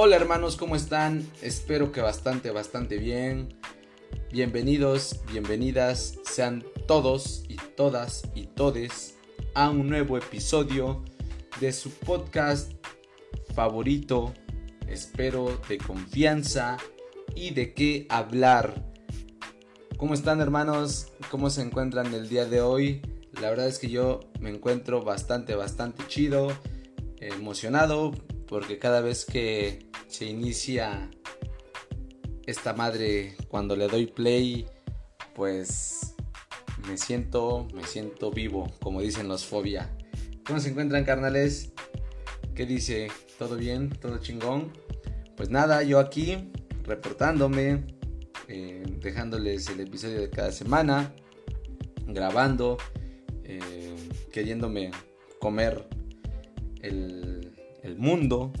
Hola hermanos, ¿cómo están? Espero que bastante, bastante bien. Bienvenidos, bienvenidas sean todos y todas y todes a un nuevo episodio de su podcast favorito, espero de confianza y de qué hablar. ¿Cómo están hermanos? ¿Cómo se encuentran el día de hoy? La verdad es que yo me encuentro bastante, bastante chido, emocionado, porque cada vez que se inicia esta madre cuando le doy play, pues me siento, me siento vivo, como dicen los fobia. ¿Cómo se encuentran carnales? ¿Qué dice? ¿Todo bien? ¿Todo chingón? Pues nada, yo aquí reportándome, eh, dejándoles el episodio de cada semana, grabando, eh, queriéndome comer el, el mundo,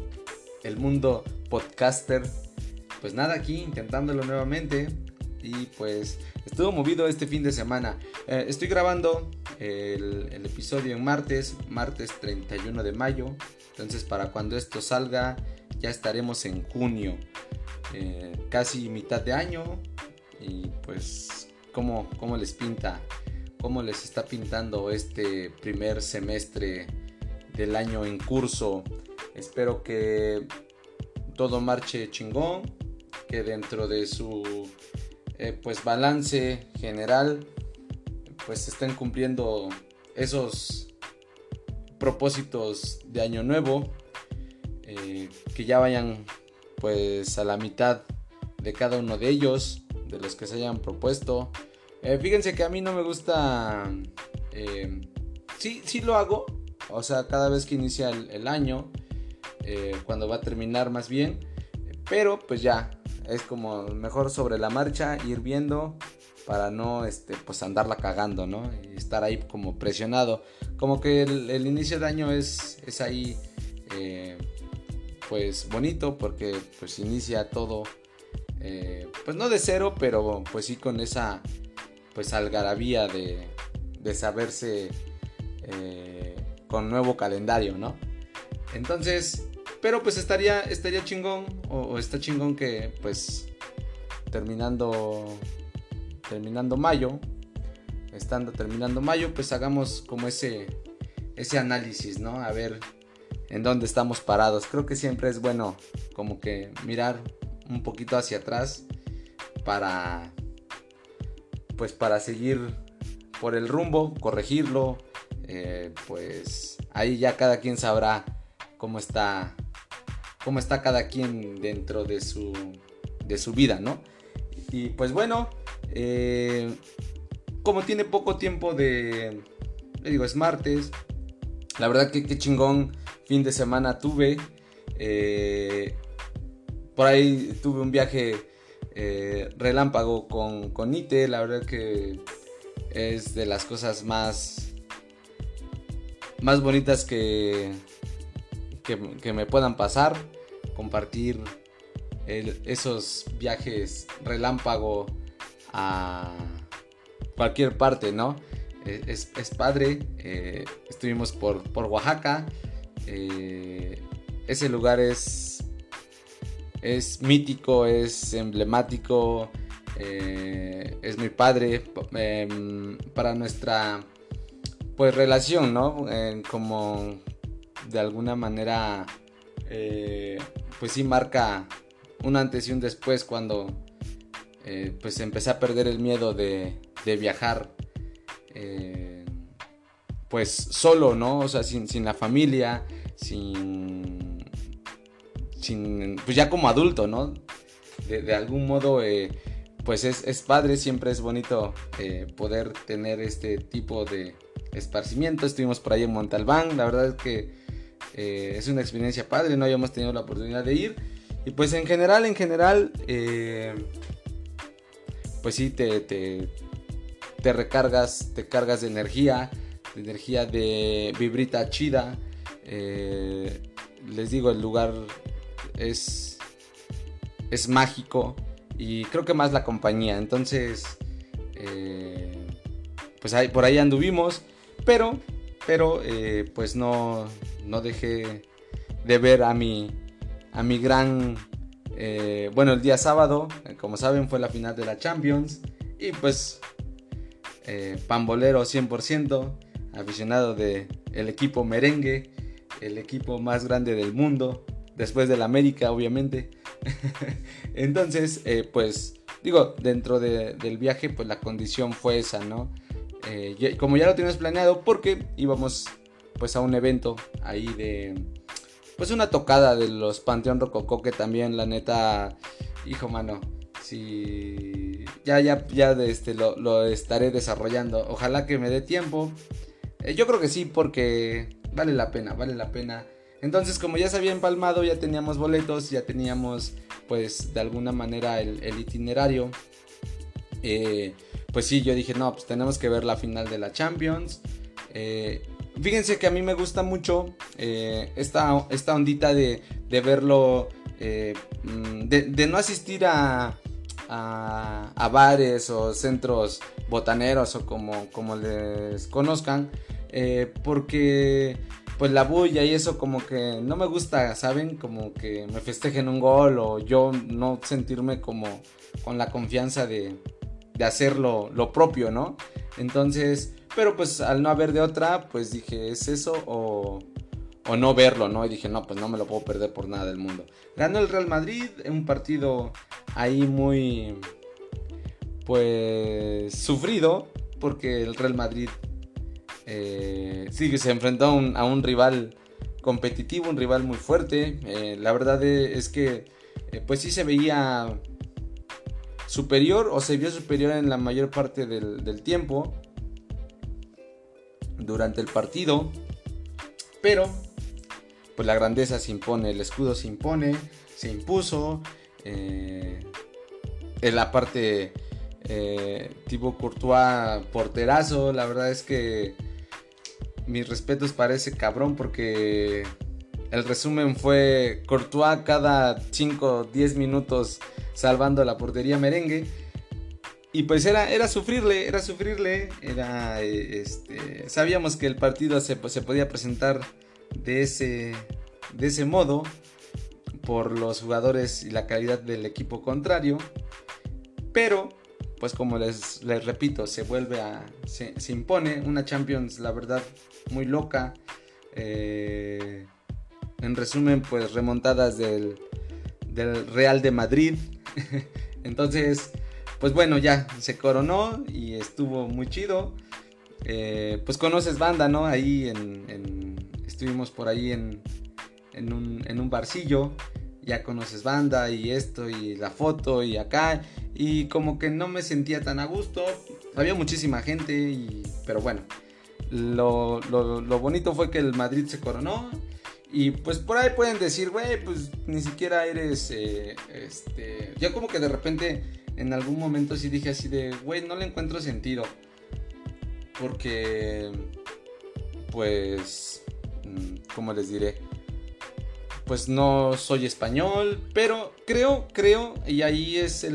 el mundo podcaster. Pues nada, aquí intentándolo nuevamente. Y pues estuvo movido este fin de semana. Eh, estoy grabando el, episodio en martes, martes 31 de mayo. Entonces para cuando esto salga ya estaremos en junio. Eh, casi mitad de año. Y pues ¿cómo, cómo les pinta, cómo les está pintando este primer semestre del año en curso. Espero que todo marche chingón, que dentro de su eh, pues balance general pues estén cumpliendo esos propósitos de año nuevo, eh, que ya vayan pues a la mitad de cada uno de ellos, de los que se hayan propuesto. Eh, fíjense que a mí no me gusta, sí, sí lo hago, o sea, cada vez que inicia el año, eh, cuando va a terminar más bien. Pero pues ya, es como mejor sobre la marcha ir viendo para no este, pues andarla cagando, ¿no? Y estar ahí como presionado. Como que el, inicio de año es, es ahí eh, pues bonito porque pues inicia todo eh, pues no de cero, pero pues sí con esa pues algarabía de, de saberse con nuevo calendario, ¿no? Entonces, pero pues estaría, estaría chingón, o, está chingón que pues terminando, terminando mayo, estando terminando mayo, pues hagamos como ese, ese análisis, ¿no? A ver en dónde estamos parados. Creo que siempre es bueno como que mirar un poquito hacia atrás para pues para seguir por el rumbo, corregirlo, eh, pues ahí ya cada quien sabrá cómo está cómo está cada quien dentro de su, de su vida, ¿no? Y pues bueno, eh, como tiene poco tiempo de, le digo, es martes, la verdad que qué chingón fin de semana tuve. Eh, por ahí tuve un viaje eh, relámpago con, con Ite, la verdad que es de las cosas más, más bonitas que, que me puedan pasar compartir esos viajes relámpago a cualquier parte, ¿no? E, es, padre. Eh, estuvimos por, por Oaxaca. Eh, ese lugar es, es mítico, es emblemático. Eh, es muy padre em, para nuestra pues relación, ¿no? como de alguna manera pues sí marca un antes y un después cuando eh, pues empecé a perder el miedo de, viajar eh, pues solo, ¿no? O sea, sin, la familia, sin, sin, pues ya como adulto, ¿no? De, algún modo, eh, pues es, es, padre, siempre es bonito poder tener este tipo de esparcimiento. Estuvimos por ahí en Montalbán, la verdad es que eh, es una experiencia padre, no habíamos tenido la oportunidad de ir. Y pues en general, en general, eh, pues sí, te, te, recargas, te cargas de energía, de energía de vibrita chida. Eh, les digo, el lugar es, es mágico y creo que más la compañía. Entonces, pues ahí, por ahí anduvimos, pero, pero pues no, no dejé de ver a mi, a mi gran... Eh, bueno, el día sábado, eh, como saben, fue la final de la Champions. Y pues, eh, pambolero 100%, aficionado del el equipo merengue, el equipo más grande del mundo, después del América, obviamente. Entonces, pues, digo, dentro del viaje, pues la condición fue esa, ¿no? Como ya lo teníamos planeado, porque íbamos pues a un evento ahí de pues una tocada de los Panteón Rococó que también la neta, hijo mano, si ya ya ya este lo, estaré desarrollando. Ojalá que me dé tiempo. Eh, yo creo que sí porque vale la pena, vale la pena. Entonces, como ya se había empalmado, ya teníamos boletos, ya teníamos pues de alguna manera el, itinerario. Eh, pues sí, yo dije, no, pues tenemos que ver la final de la Champions. Eh, Fíjense que a mí me gusta mucho eh, esta, esta, ondita de, verlo, eh, mm, de, no asistir a, a, bares o centros botaneros o como, como les conozcan, eh, porque pues la bulla y eso como que no me gusta, ¿saben? Como que me festejen un gol o yo no sentirme como con la confianza de, de hacer lo, propio, ¿no? Entonces pero pues al no haber de otra, pues dije, ¿es eso o, o no verlo, no? Y dije, no, pues no me lo puedo perder por nada del mundo. Ganó el Real Madrid, en un partido ahí muy, pues, sufrido, porque el Real Madrid eh, sí se enfrentó a un, rival competitivo, un rival muy fuerte. Eh, la verdad es que, eh, pues sí se veía superior o se vio superior en la mayor parte del, del tiempo durante el partido. Pero, pues la grandeza se impone, el escudo se impone, se impuso. Eh, en la parte eh, tipo Courtois porterazo, la verdad es que mis respetos para ese cabrón porque el resumen fue Courtois cada 5 10 minutos salvando la portería merengue. Y pues era, era sufrirle, era sufrirle, era, eh, este, sabíamos que el partido se, se, podía presentar de ese, de ese modo por los jugadores y la calidad del equipo contrario, pero pues como les, les repito, se vuelve a, se, impone una Champions, la verdad, muy loca, eh, en resumen, pues remontadas del, Real de Madrid, entonces pues bueno, ya se coronó y estuvo muy chido. Eh, pues conoces banda, ¿no? Ahí en, estuvimos por ahí en, un, barcillo. Ya conoces banda y esto y la foto y acá. Y como que no me sentía tan a gusto. Había muchísima gente, pero bueno. Lo, bonito fue que el Madrid se coronó. Y pues por ahí pueden decir, güey, pues ni siquiera eres, eh, este, yo como que de repente en algún momento sí dije así de, güey, no le encuentro sentido. Porque, pues, mm, ¿cómo les diré? Pues no soy español, pero creo, creo, y ahí es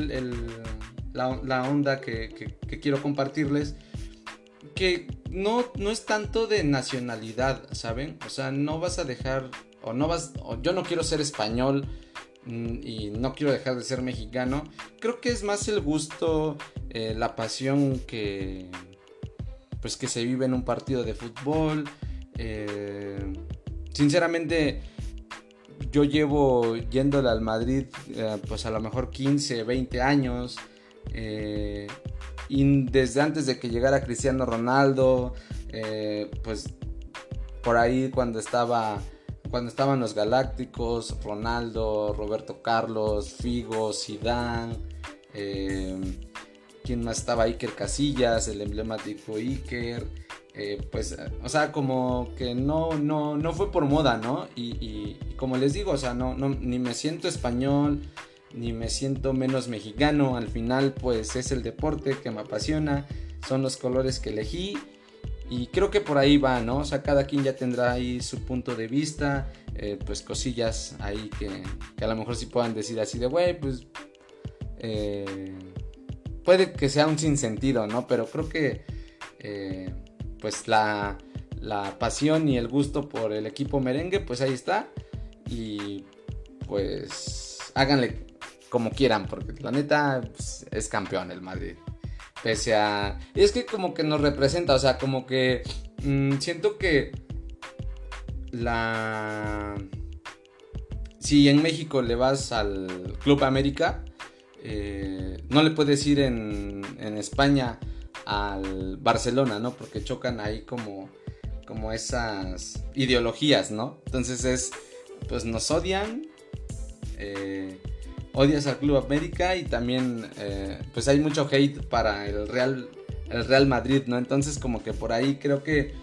la, onda que, quiero compartirles, que no, no es tanto de nacionalidad, ¿saben? O sea, no vas a dejar, o no vas, yo no quiero ser español Mm, y no quiero dejar de ser mexicano, creo que es más el gusto, eh, la pasión que pues que se vive en un partido de fútbol. Eh, sinceramente, yo llevo yéndole al Madrid eh, pues a lo mejor 15, 20 años. Y desde antes de que llegara Cristiano Ronaldo, pues por ahí cuando estaba cuando estaban los Galácticos, Ronaldo, Roberto Carlos, Figo, Zidane, eh, ¿quién más estaba? Iker Casillas, el emblemático Iker. Eh, pues, o sea, como que no, no, no fue por moda, ¿no? Y, como les digo, o sea, no, no, ni me siento español, ni me siento menos mexicano. Al final, pues es el deporte que me apasiona, son los colores que elegí y creo que por ahí va, ¿no? O sea, cada quien ya tendrá ahí su punto de vista, eh, pues cosillas ahí que, a lo mejor sí puedan decir así de, güey, pues eh, puede que sea un sinsentido, ¿no? Pero creo que eh, pues la, la pasión y el gusto por el equipo merengue, pues ahí está. Y pues háganle como quieran, porque la neta pues, es campeón el Madrid. Pese a... Y es que como que nos representa, o sea, como que mm, siento que la... Si en México le vas al Club América, eh, no le puedes ir en, en España al Barcelona, ¿no? Porque chocan ahí como, como esas ideologías, ¿no? Entonces es, pues nos odian, eh, odias al Club América y también, eh, pues hay mucho hate para el Real, el Real Madrid, ¿no? Entonces como que por ahí creo que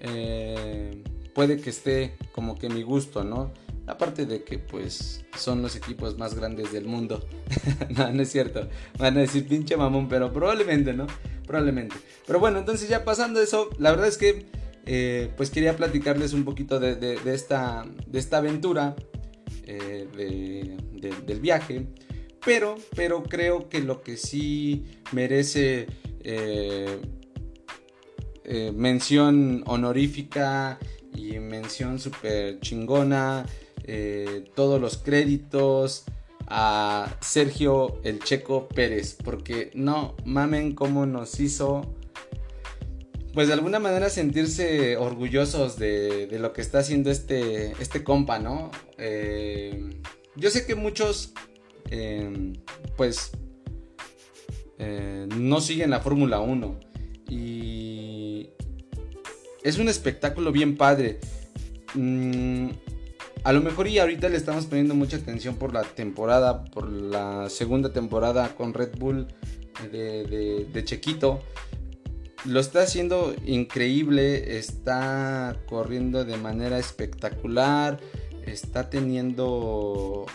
eh, puede que esté como que mi gusto, ¿no? Aparte de que pues son los equipos más grandes del mundo. no, no es cierto. Van a decir pinche mamón, pero probablemente, ¿no? Probablemente. Pero bueno, entonces ya pasando eso, la verdad es que eh, pues quería platicarles un poquito de, esta, de esta aventura eh, del viaje. Pero, pero creo que lo que sí merece eh, mención honorífica y mención súper chingona eh, todos los créditos a Sergio el Checo Pérez, porque no mamen cómo nos hizo, pues de alguna manera sentirse orgullosos de, lo que está haciendo este, este compa, ¿no? Eh, yo sé que muchos, em, pues, eh, no siguen la Fórmula 1 y es un espectáculo bien padre. Mm, a lo mejor y ahorita le estamos poniendo mucha atención por la temporada, por la segunda temporada con Red Bull de, de, Chequito. Lo está haciendo increíble, está corriendo de manera espectacular, está teniendo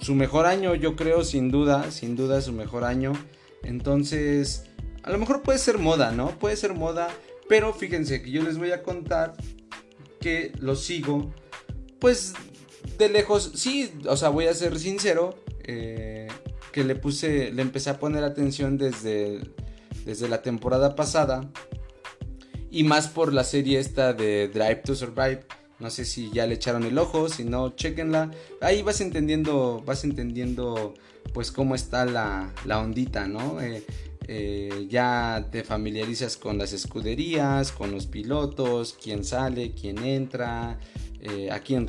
su mejor año, yo creo, sin duda, sin duda su mejor año. Entonces, a lo mejor puede ser moda, ¿no? Puede ser moda, pero fíjense que yo les voy a contar que lo sigo pues de lejos, sí, o sea, voy a ser sincero, eh, que le puse, le empecé a poner atención desde, desde la temporada pasada. Y más por la serie esta de Drive to Survive. No sé si ya le echaron el ojo, si no, chequenla. Ahí vas entendiendo, vas entendiendo pues cómo está la, la ondita, ¿no? Eh, eh, ya te familiarizas con las escuderías, con los pilotos, quién sale, quién entra, eh, a quién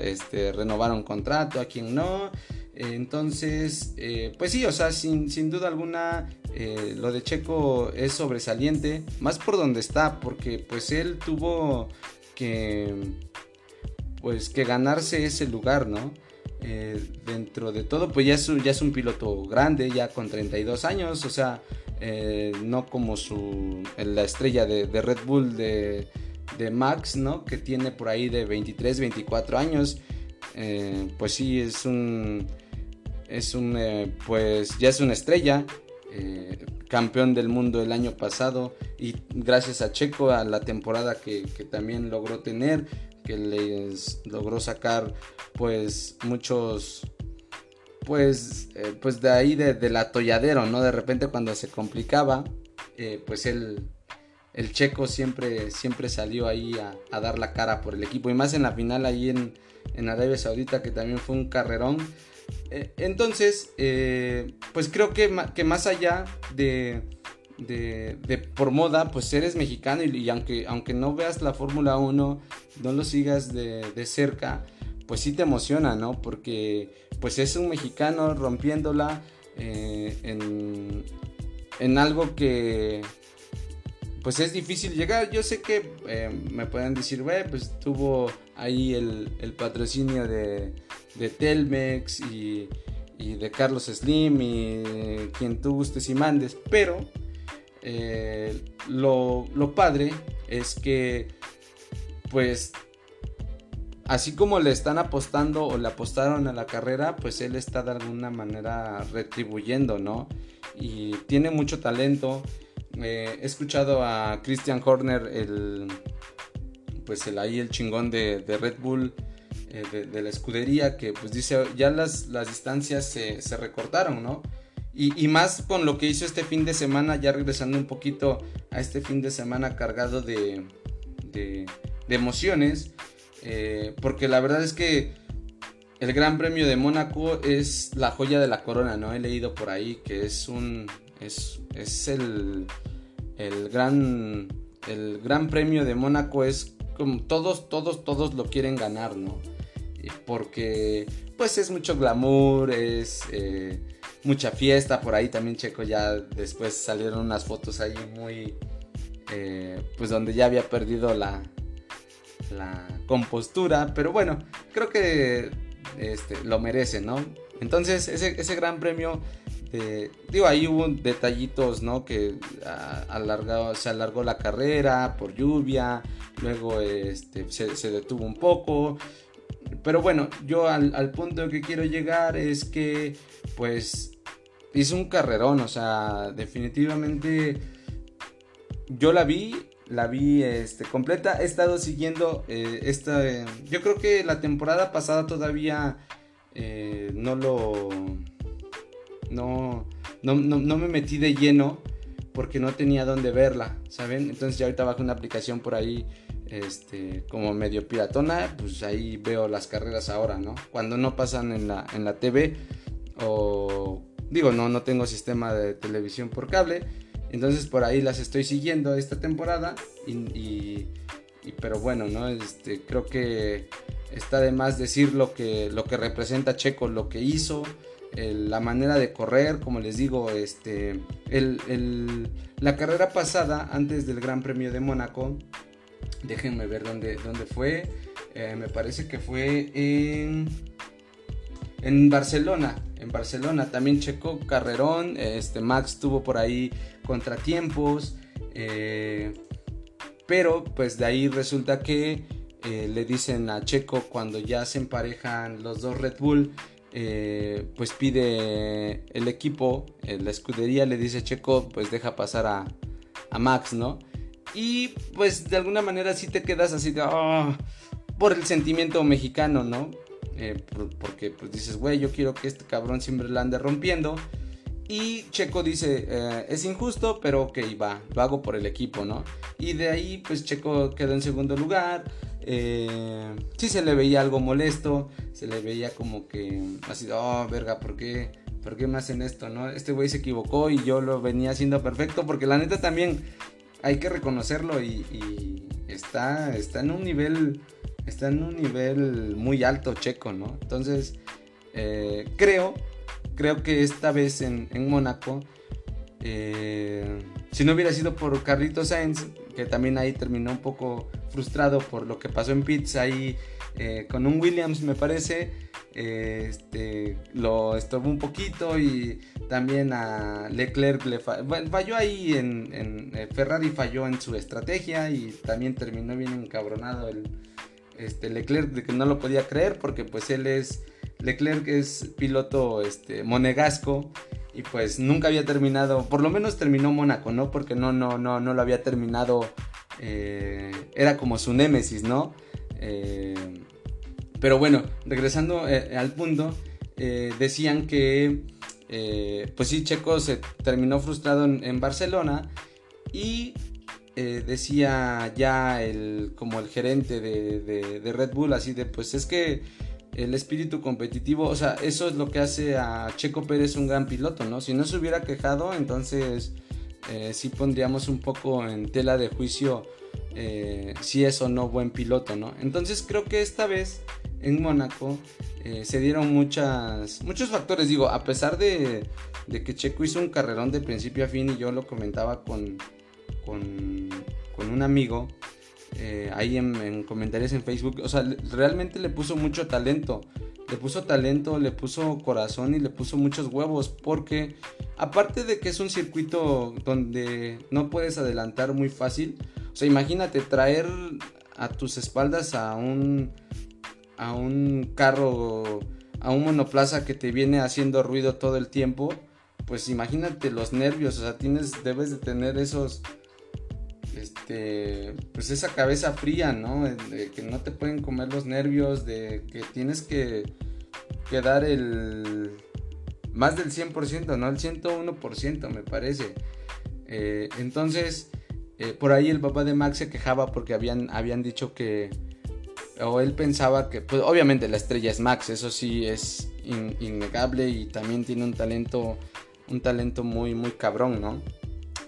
este, renovaron contrato, a quién no. Entonces, eh, pues sí, o sea, sin, duda alguna, eh, lo de Checo es sobresaliente, más por donde está, porque pues él tuvo que, pues que ganarse ese lugar, ¿no? dentro de todo, pues ya es, ya es un piloto grande, ya con 32 años, o sea, no como su, la estrella de Red Bull de de Max, ¿no? Que tiene por ahí de 23, 24 años. Eh, pues sí, es un. Es un. Eh, pues ya es una estrella. Eh, campeón del mundo el año pasado. Y gracias a Checo, a la temporada que, también logró tener. Que les logró sacar, pues, muchos. Pues, pues de ahí de, del atolladero, ¿no? De repente cuando se complicaba, pues él el checo siempre, siempre salió ahí a, dar la cara por el equipo. Y más en la final ahí en, Arabia Saudita, que también fue un carrerón. Eh, entonces, eh, pues creo que, que, más allá de, de, por moda, pues eres mexicano y, aunque, aunque no veas la Fórmula 1, no lo sigas de, cerca, pues sí te emociona, ¿no? Porque pues es un mexicano rompiéndola eh, en, en algo que pues es difícil llegar. Yo sé que me pueden decir, güey, pues tuvo ahí el, patrocinio de, de Telmex y, de Carlos Slim y quien tú gustes y mandes, pero eh, lo, lo padre es que, pues, así como le están apostando o le apostaron a la carrera, pues él está de alguna manera retribuyendo, ¿no? Y tiene mucho talento he escuchado a Christian Horner, el, pues el ahí el chingón de, Red Bull, eh, de, la escudería, que pues dice, ya las, las distancias se, recortaron, ¿no? Y, más con lo que hizo este fin de semana, ya regresando un poquito a este fin de semana cargado de, de, emociones, eh, porque la verdad es que el Gran Premio de Mónaco es la joya de la corona, ¿no? He leído por ahí que es un. Es, es el, el gran. El Gran Premio de Mónaco es como todos, todos, todos lo quieren ganar, ¿no? Porque pues es mucho glamour, es eh, mucha fiesta, por ahí también Checo ya después salieron unas fotos ahí muy, eh, pues donde ya había perdido la, la compostura, pero bueno, creo que este, lo merece, ¿no? Entonces ese, gran premio digo, ahí hubo detallitos, ¿no? Que se alargó la carrera por lluvia, luego este, se, detuvo un poco. Pero bueno, yo al, al, punto que quiero llegar es que, pues, hizo un carrerón, o sea, definitivamente yo la vi, la vi este, completa. He estado siguiendo eh, esta. yo creo que la temporada pasada todavía eh, no lo. No, no, no, me metí de lleno porque no tenía dónde verla, ¿saben? Entonces ya ahorita bajo una aplicación por ahí este, como medio piratona, pues ahí veo las carreras ahora, ¿no? Cuando no pasan en la, en la TV o digo, no, no tengo sistema de televisión por cable, entonces por ahí las estoy siguiendo esta temporada. Y, pero bueno, ¿no? Este, creo que está de más decir lo que, lo que representa Checo, lo que hizo, la manera de correr, como les digo, este, el, la carrera pasada, antes del Gran Premio de Mónaco, déjenme ver dónde, dónde fue, eh, me parece que fue en, en Barcelona, en Barcelona. También Checo Carrerón, este, Max tuvo por ahí contratiempos, eh, pero pues de ahí resulta que eh, le dicen a Checo cuando ya se emparejan los dos Red Bull, pues pide el equipo, la escudería le dice Checo, pues deja pasar a, a, Max, ¿no? Y pues de alguna manera sí te quedas así de, oh, por el sentimiento mexicano, ¿no? Eh, porque pues dices, güey, yo quiero que este cabrón siempre la ande rompiendo. Y Checo dice, eh, es injusto, pero ok, va, lo hago por el equipo, ¿no? Y de ahí, pues Checo quedó en segundo lugar. Eh, sí se le veía algo molesto, se le veía como que así, oh, verga, ¿por qué? ¿Por qué me hacen esto, no? Este güey se equivocó y yo lo venía haciendo perfecto, porque la neta también hay que reconocerlo y, está, está en un nivel está en un nivel muy alto Checo, ¿no? Entonces, eh, creo, creo que esta vez en, Mónaco, eh, si no hubiera sido por Carlitos Sainz, que también ahí terminó un poco frustrado por lo que pasó en pits ahí eh, con un Williams, me parece. Este, lo estorbó un poquito y también a Leclerc le falló ahí en, en, Ferrari falló en su estrategia y también terminó bien encabronado el, este, Leclerc de que no lo podía creer porque pues él es, Leclerc es piloto este, monegasco y pues nunca había terminado, por lo menos terminó Mónaco, ¿no? Porque no, no, no, no lo había terminado, eh, era como su némesis, ¿no? Eh, pero bueno, regresando eh, al punto, decían que, pues sí, Checo se terminó frustrado en Barcelona y eh, decía ya el, como el gerente de, Red Bull, así de, pues es que el espíritu competitivo, o sea, eso es lo que hace a Checo Pérez un gran piloto, ¿no? Si no se hubiera quejado, entonces eh, sí pondríamos un poco en tela de juicio eh, si es o no buen piloto, ¿no? Entonces creo que esta vez en Mónaco se dieron muchas, muchos factores, digo, a pesar de, de que Checo hizo un carrerón de principio a fin y yo lo comentaba con con, un amigo eh, ahí en, comentarios en Facebook. O sea, realmente le puso mucho talento. Le puso talento, le puso corazón y le puso muchos huevos. Porque aparte de que es un circuito donde no puedes adelantar muy fácil. O sea, imagínate traer a tus espaldas a un, a un carro, a un monoplaza que te viene haciendo ruido todo el tiempo. Pues imagínate los nervios. O sea, tienes, debes de tener esos este, pues esa cabeza fría, ¿no? De que no te pueden comer los nervios, de que tienes que, que dar el más del 100%, no el 101% me parece. Eh, entonces, eh, por ahí el papá de Max se quejaba porque habían, habían dicho que o él pensaba que, pues obviamente la estrella es Max, eso sí es innegable y también tiene un talento, un talento muy, muy cabrón, ¿no?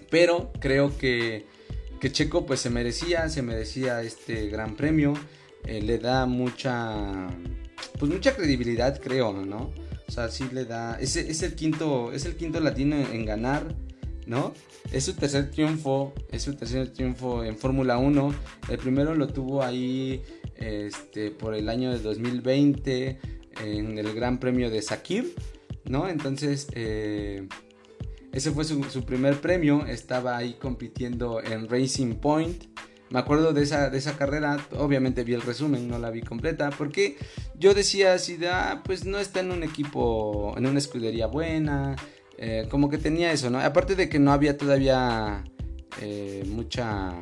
Pero creo que, que Checo pues se merecía, se merecía este gran premio, eh, le da mucha, pues mucha credibilidad creo, ¿no? O sea, sí le da, es, es el quinto, es el quinto latino en ganar, ¿no? Es su tercer triunfo, es su tercer triunfo en Fórmula 1. El primero lo tuvo ahí este, por el año de 2020 en el Gran Premio de Sakir, ¿no? Entonces, eh, ese fue su, primer premio. Estaba ahí compitiendo en Racing Point. Me acuerdo de esa, de esa carrera, obviamente vi el resumen, no la vi completa, porque yo decía así, ah, pues no está en un equipo, en una escudería buena, eh, como que tenía eso, ¿no? Aparte de que no había todavía eh, mucha...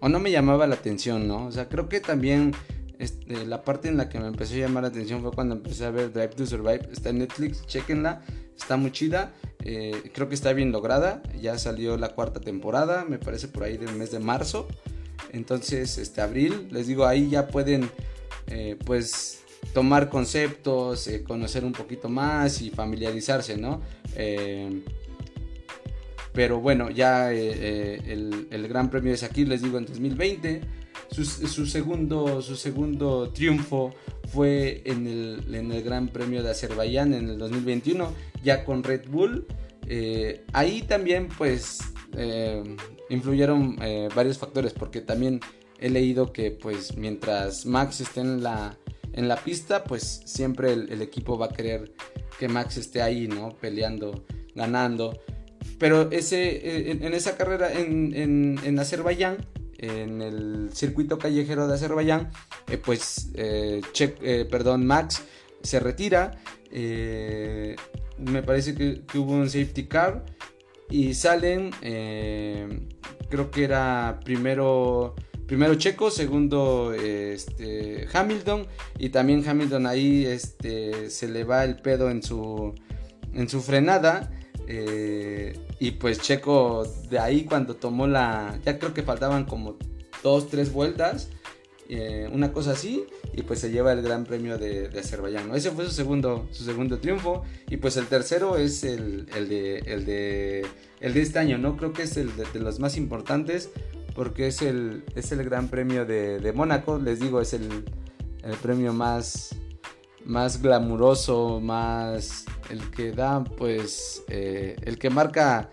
o no me llamaba la atención, ¿no? O sea, creo que también este, la parte en la que me empezó a llamar la atención fue cuando empecé a ver Drive to Survive. Está en Netflix, chequenla, está muy chida. Eh, creo que está bien lograda. Ya salió la cuarta temporada, me parece por ahí del mes de marzo. Entonces, este abril, les digo, ahí ya pueden, pues tomar conceptos, eh, conocer un poquito más y familiarizarse, ¿no? Eh, pero bueno, ya eh, el, Gran Premio de Sakir, les digo, en 2020. Su, segundo, su segundo triunfo fue en el, en el, Gran Premio de Azerbaiyán en el 2021, ya con Red Bull. ahí también pues influyeron varios factores, porque también he leído que pues mientras Max esté en la, en la pista, pues siempre el, equipo va a querer que Max esté ahí, ¿no? Peleando, ganando. Pero ese, en, esa carrera en, en, Azerbaiyán, en el circuito callejero de Azerbaiyán, eh, pues, eh, eh, perdón, Max se retira. me parece que, que, hubo un safety car y salen, creo que era primero primero Checo, segundo este, Hamilton y también Hamilton ahí este, se le va el pedo en su, en su frenada. Eh, y pues Checo de ahí cuando tomó la... Ya creo que faltaban como dos, tres vueltas. Eh, una cosa así. Y pues se lleva el Gran Premio de, Azerbaiyán. Ese fue su segundo, su segundo triunfo. Y pues el tercero es el, de, el, de, el de este año. ¿no? Creo que es el de los más importantes porque es el, es el Gran Premio de, Mónaco, les digo, es el, premio más, más glamuroso, más el que da, pues, eh, el que marca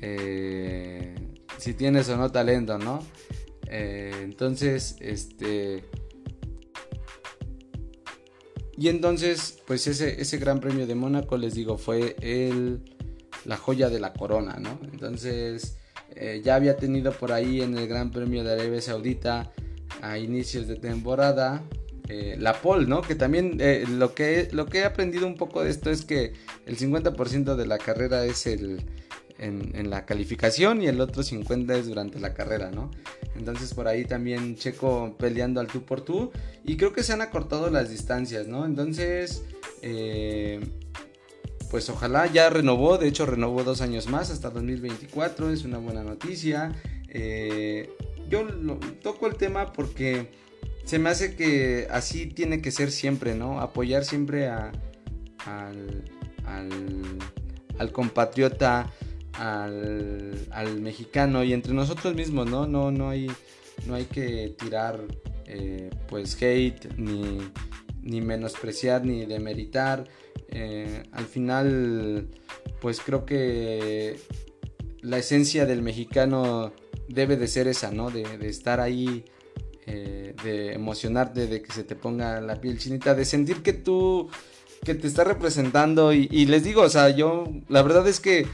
eh, si tienes o no talento, ¿no? Eh, entonces, este... Y entonces, pues ese, ese Gran Premio de Mónaco, les digo, fue el, la joya de la corona, ¿no? Entonces, ya había tenido por ahí en el Gran Premio de Arabia Saudita a inicios de temporada eh, la pole, ¿no? Que también eh, lo, que, lo que he aprendido un poco de esto es que el 50% de la carrera es el, en, la calificación y el otro 50% es durante la carrera, ¿no? Entonces por ahí también Checo peleando al tú por tú y creo que se han acortado las distancias, ¿no? Entonces pues ojalá ya renovó, de hecho renovó dos años más hasta 2024, es una buena noticia. Eh, yo toco el tema porque se me hace que así tiene que ser siempre, ¿no? Apoyar siempre a, al, al, compatriota, al, mexicano y entre nosotros mismos, ¿no? No, no, hay, no hay que tirar eh, pues hate ni, ni menospreciar ni demeritar. Eh, al final, pues creo que la esencia del mexicano debe de ser esa, ¿no? De, estar ahí, eh, de emocionarte, de que se te ponga la piel chinita, de sentir que tú, que te está representando. Y, les digo, o sea, yo, la verdad es que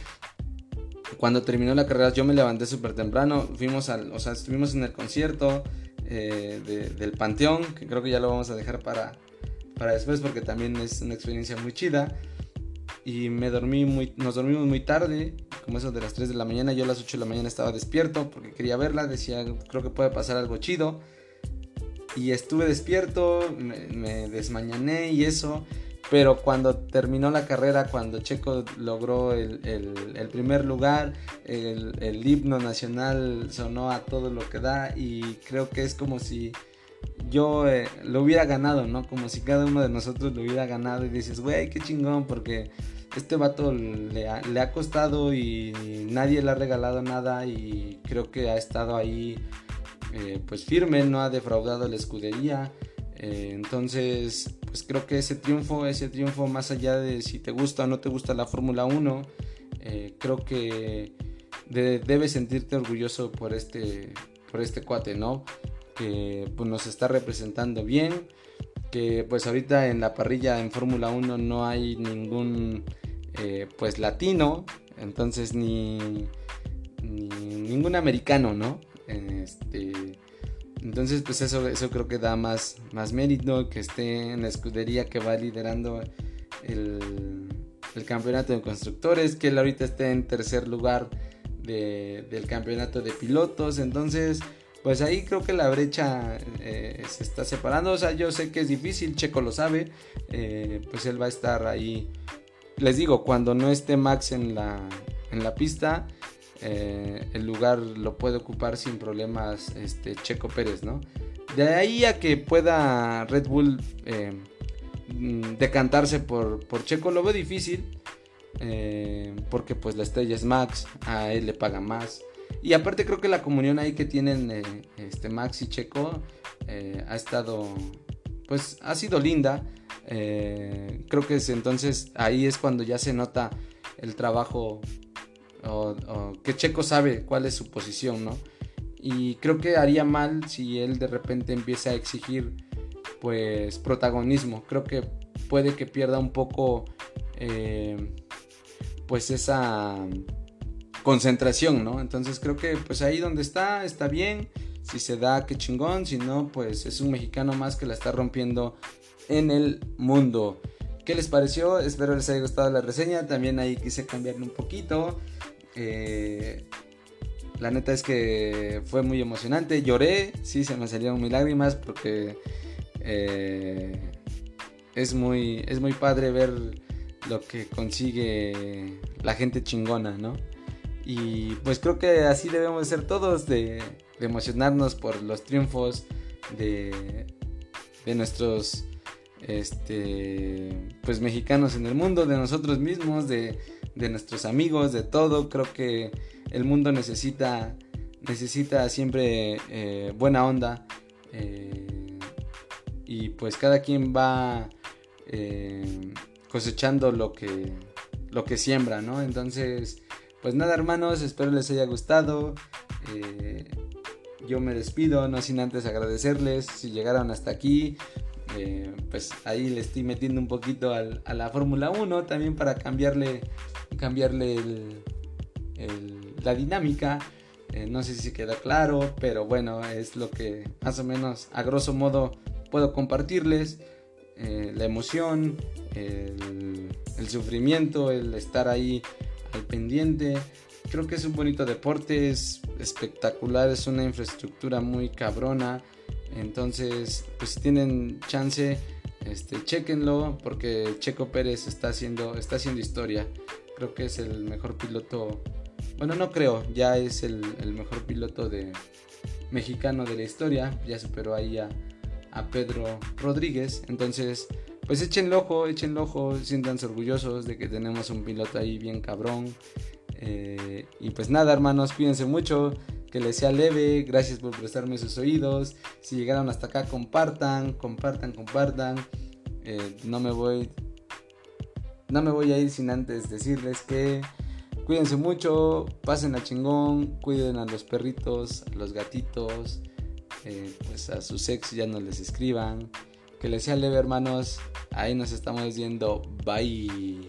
cuando terminó la carrera yo me levanté súper temprano, fuimos al, o sea, estuvimos en el concierto eh, del Panteón, que creo que ya lo vamos a dejar para, para después porque también es una experiencia muy chida. Y me dormí muy, nos dormimos muy tarde, como eso de las 3 de la mañana. Yo a las 8 de la mañana estaba despierto porque quería verla, decía, creo que puede pasar algo chido. Y estuve despierto, me, desmañané y eso. Pero cuando terminó la carrera, cuando Checo logró el, el, primer lugar, el, el, himno nacional sonó a todo lo que da y creo que es como si yo eh, lo hubiera ganado, ¿no? Como si cada uno de nosotros lo hubiera ganado y dices, güey, qué chingón, porque este vato le ha, le ha, costado y nadie le ha regalado nada y creo que ha estado ahí eh, pues firme, no ha defraudado la escudería. Eh, entonces, pues creo que ese triunfo, ese triunfo más allá de si te gusta o no te gusta la Fórmula 1, eh, creo que debes sentirte orgulloso por este, por este cuate, ¿no? Que pues, nos está representando bien, que pues ahorita en la parrilla en Fórmula 1 no hay ningún pues latino, entonces ni ningún americano, ¿no? Este, entonces, pues eso, eso creo que da más, más mérito que esté en la escudería que va liderando el, campeonato de constructores, que él ahorita esté en tercer lugar del campeonato de pilotos. Entonces, pues ahí creo que la brecha eh, se está separando. O sea, yo sé que es difícil, Checo lo sabe. Eh, pues él va a estar ahí. Les digo, cuando no esté Max en la, en la pista, eh, el lugar lo puede ocupar sin problemas este, Checo Pérez, ¿no? De ahí a que pueda Red Bull eh, mm, decantarse por, por, Checo lo veo difícil. Eh, porque pues la estrella es Max, a él le paga más. Y aparte creo que la comunión ahí que tienen este, Max y Checo ha estado, pues ha sido linda. creo que es, entonces ahí es cuando ya se nota el trabajo o, que Checo sabe cuál es su posición, ¿no? Y creo que haría mal si él de repente empieza a exigir pues protagonismo. Creo que puede que pierda un poco eh, pues esa concentración, ¿no? Entonces creo que pues ahí donde está está bien. Si se da, qué chingón. Si no, pues es un mexicano más que la está rompiendo en el mundo. ¿Qué les pareció? Espero les haya gustado la reseña. También ahí quise cambiarle un poquito. Eh, la neta es que fue muy emocionante. Lloré, sí, se me salieron mis lágrimas porque eh, es, muy, es muy padre ver lo que consigue la gente chingona, ¿no? Y pues creo que así debemos ser todos, de, emocionarnos por los triunfos de, de nuestros este, pues mexicanos en el mundo, de nosotros mismos, de de nuestros amigos, de todo. Creo que el mundo necesita, necesita siempre eh, buena onda. Eh, y pues cada quien va eh, cosechando lo que, lo que siembra, ¿no? Entonces, pues nada hermanos, espero les haya gustado. yo me despido, no sin antes agradecerles si llegaron hasta aquí. Pues ahí le estoy metiendo un poquito a la Fórmula 1 también para cambiarle cambiarle la dinámica. Eh, no sé si queda claro, pero bueno, es lo que más o menos a grosso modo puedo compartirles. Eh, la emoción, el, el, sufrimiento, el estar ahí al pendiente. Creo que es un bonito deporte, es espectacular, es una infraestructura muy cabrona. Entonces, pues si tienen chance, este, chequenlo porque Checo Pérez está haciendo, está haciendo historia. Creo que es el mejor piloto. Bueno, no creo, ya es el, mejor piloto de mexicano de la historia. Ya superó ahí a, Pedro Rodríguez. Entonces, pues echen ojo, echen ojo, siéntanse orgullosos de que tenemos un piloto ahí bien cabrón. Eh, y pues nada, hermanos, cuídense mucho, que les sea leve, gracias por prestarme sus oídos. Si llegaron hasta acá, compartan, compartan, compartan. Eh, no me voy no me voy a ir sin antes decirles que cuídense mucho, pasen a chingón, cuiden a los perritos, a los gatitos, eh, pues a sus ex ya no les escriban. Que les sea leve hermanos, ahí nos estamos viendo, bye.